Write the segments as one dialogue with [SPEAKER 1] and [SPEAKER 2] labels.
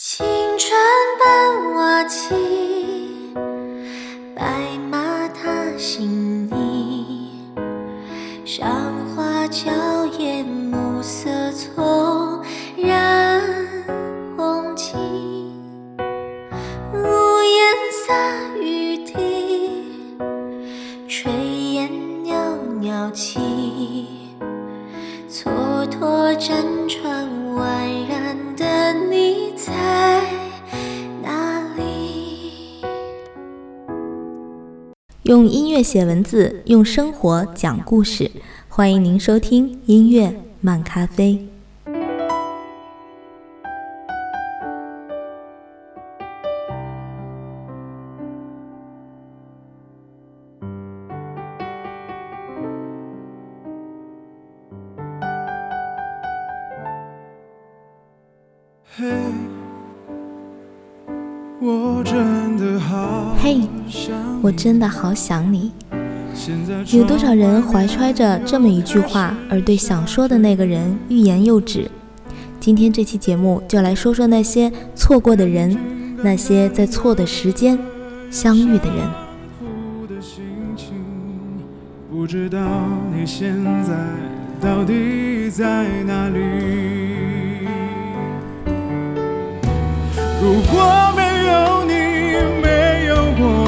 [SPEAKER 1] し乐写文字，用生活讲故事。欢迎您收听音乐漫咖啡。
[SPEAKER 2] 我真的好想
[SPEAKER 1] 你。有多少人怀揣着这么一句话，而对想说的那个人欲言又止？今天这期节目就来说说那些错过的人，那些在错的时间相遇的人。
[SPEAKER 2] 不知道你现在到底在哪里。如果没有你，没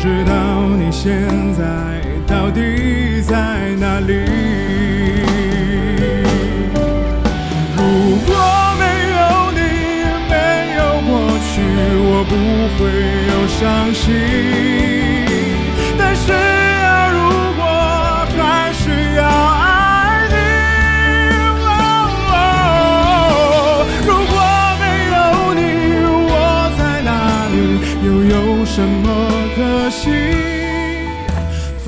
[SPEAKER 2] 知道你现在到底在哪里？如果没有你，没有过去，我不会有伤心。但是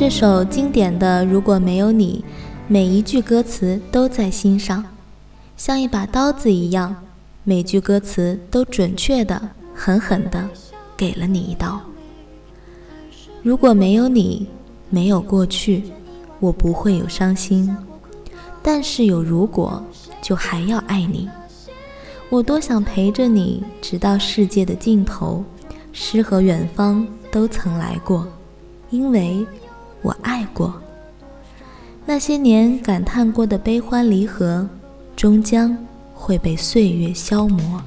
[SPEAKER 1] 这首经典的《如果没有你》，每一句歌词都在心上，像一把刀子一样，每句歌词都准确的、狠狠的给了你一刀。如果没有你，没有过去，我不会有伤心。但是有如果，就还要爱你。我多想陪着你，直到世界的尽头，诗和远方都曾来过，因为我爱过。那些年感叹过的悲欢离合，终将会被岁月消磨。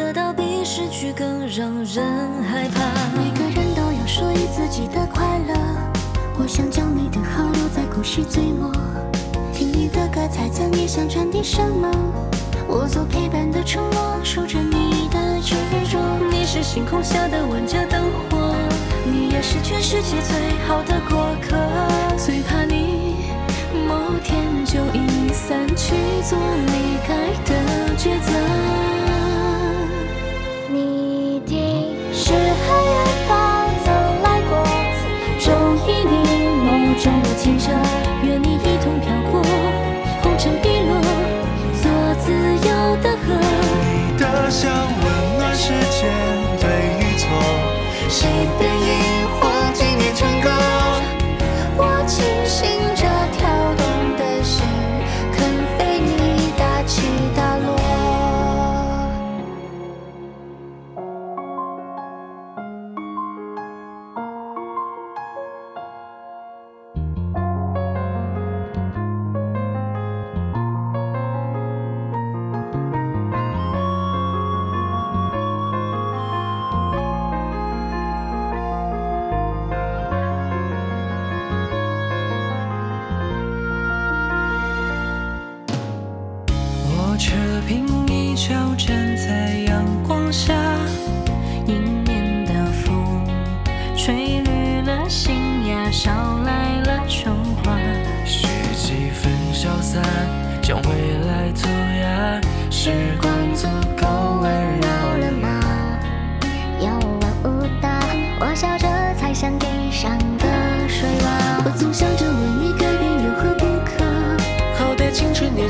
[SPEAKER 3] 得到比
[SPEAKER 4] 失去更让人害怕。
[SPEAKER 5] 每个人都有属于自己的快乐，我想将你的好留在故事最末。听你的歌，猜测你想传递什么。我做陪伴的承诺，守着你的执着。
[SPEAKER 4] 你是星空下的万家灯火，你也是全世界最好的过客。最怕你某天就已散去，做离开的抉择。
[SPEAKER 5] 清澈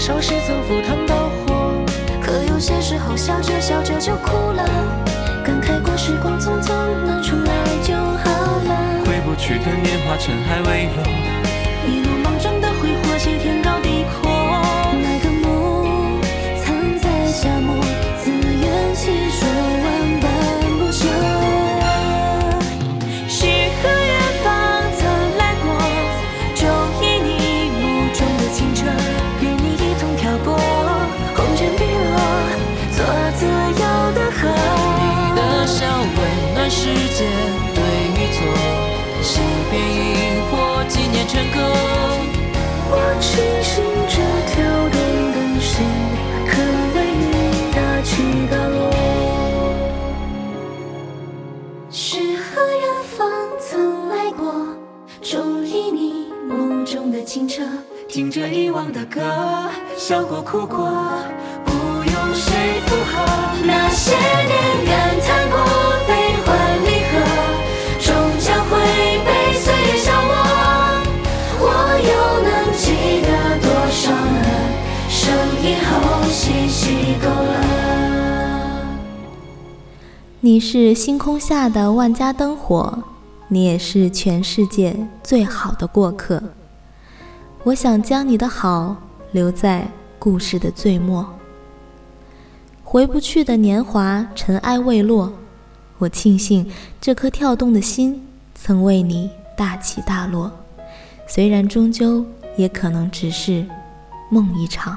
[SPEAKER 6] 少时曾赴汤蹈火，
[SPEAKER 4] 可有些时候笑着笑着就哭了，感慨过时光匆匆，能重来就好了。
[SPEAKER 7] 回不去的年华，尘埃未落。
[SPEAKER 4] 我庆幸这跳动的心，可为你大起大落。诗和远方曾来过，中意你梦中的清澈，听着遗忘的歌，笑过哭过，不用谁附和。那些年感叹过
[SPEAKER 1] 你是星空下的万家灯火，你也是全世界最好的过客。我想将你的好留在故事的最末。回不去的年华，尘埃未落。我庆幸这颗跳动的心曾为你大起大落，虽然终究也可能只是梦一场。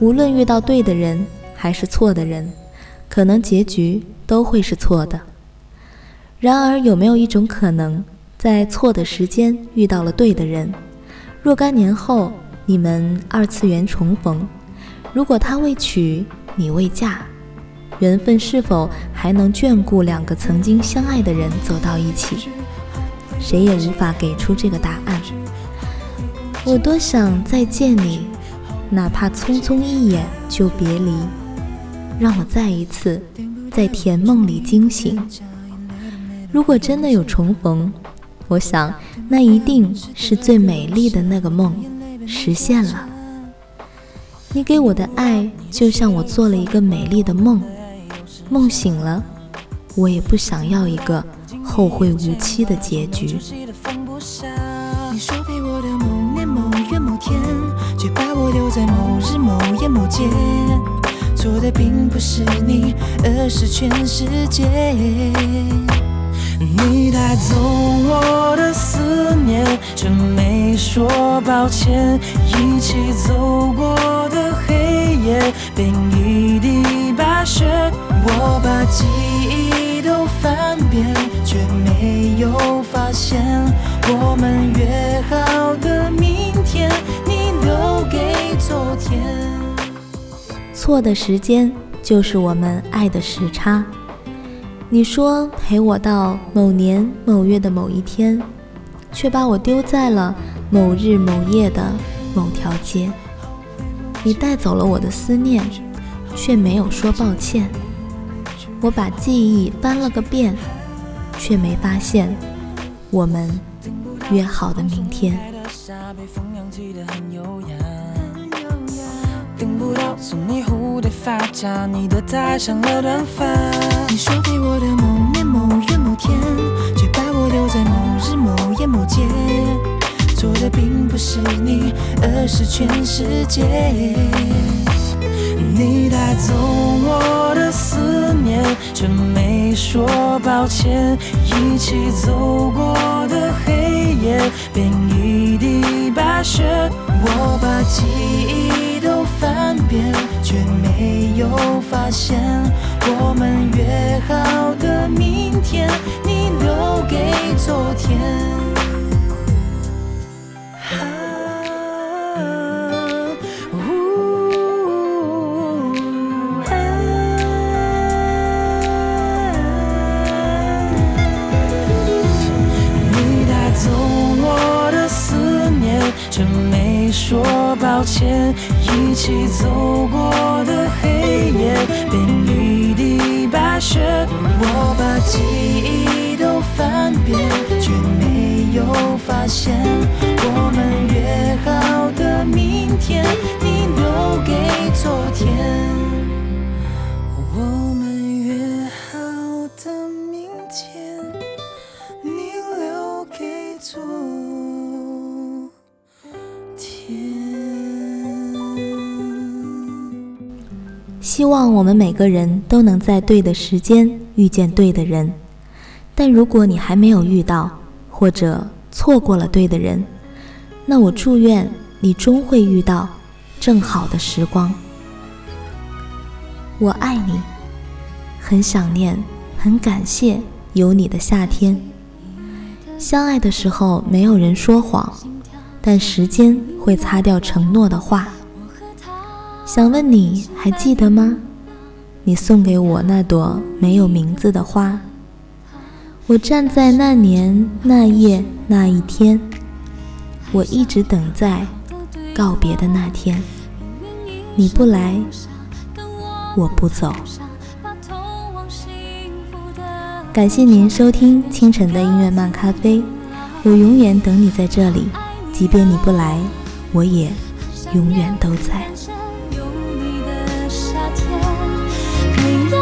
[SPEAKER 1] 无论遇到对的人还是错的人，可能结局都会是错的。然而，有没有一种可能，在错的时间遇到了对的人，若干年后你们二次元重逢，如果他未娶，你未嫁，缘分是否还能眷顾两个曾经相爱的人走到一起？谁也无法给出这个答案。我多想再见你，哪怕匆匆一眼就别离，让我再一次在甜梦里惊醒。如果真的有重逢，我想那一定是最美丽的那个梦实现了。你给我的爱，就像我做了一个美丽的梦，梦醒了，我也不想要一个后会无期的结局。
[SPEAKER 8] 留在某日某夜某街。错的并不是你，而是全世界。你带走我的思念，却没说抱歉。一起走过的黑夜，变一地白雪。我把记忆都翻遍，却没有发现我们约好的明天，留给昨天。
[SPEAKER 1] 错的时间就是我们爱的时差。你说陪我到某年某月的某一天，却把我丢在了某日某夜的某条街。你带走了我的思念，却没有说抱歉。我把记忆翻了个遍，却没发现我们约好的明天。
[SPEAKER 8] 等不到送你蝴蝶发夹，你的太像了短发。你说陪我的某年某月某天，却把我留在某日某夜某街。错的并不是你，而是全世界。你带走我的思念，却没说抱歉。一起走过的黑夜，变一地白雪。我把记忆都翻遍，却没有发现我们约好的明天，你留几次
[SPEAKER 1] 希望我们每个人都能在对的时间遇见对的人，但如果你还没有遇到，或者错过了对的人，那我祝愿你终会遇到正好的时光。我爱你，很想念，很感谢有你的夏天。相爱的时候没有人说谎，但时间会擦掉承诺的话。想问你还记得吗？你送给我那朵没有名字的花。我站在那年那夜那一天，我一直等在告别的那天。你不来。我不走。感谢您收听清晨的音乐漫咖啡，我永远等你在这里，即便你不来，我也永远都在。
[SPEAKER 3] Darling,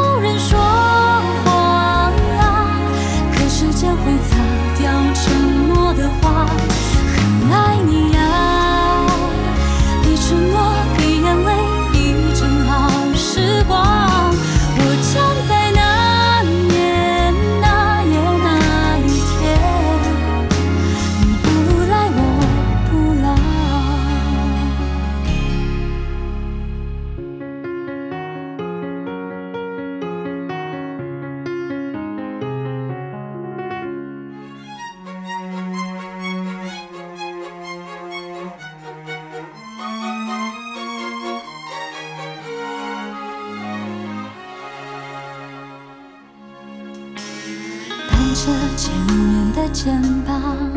[SPEAKER 3] 着见面的肩膀，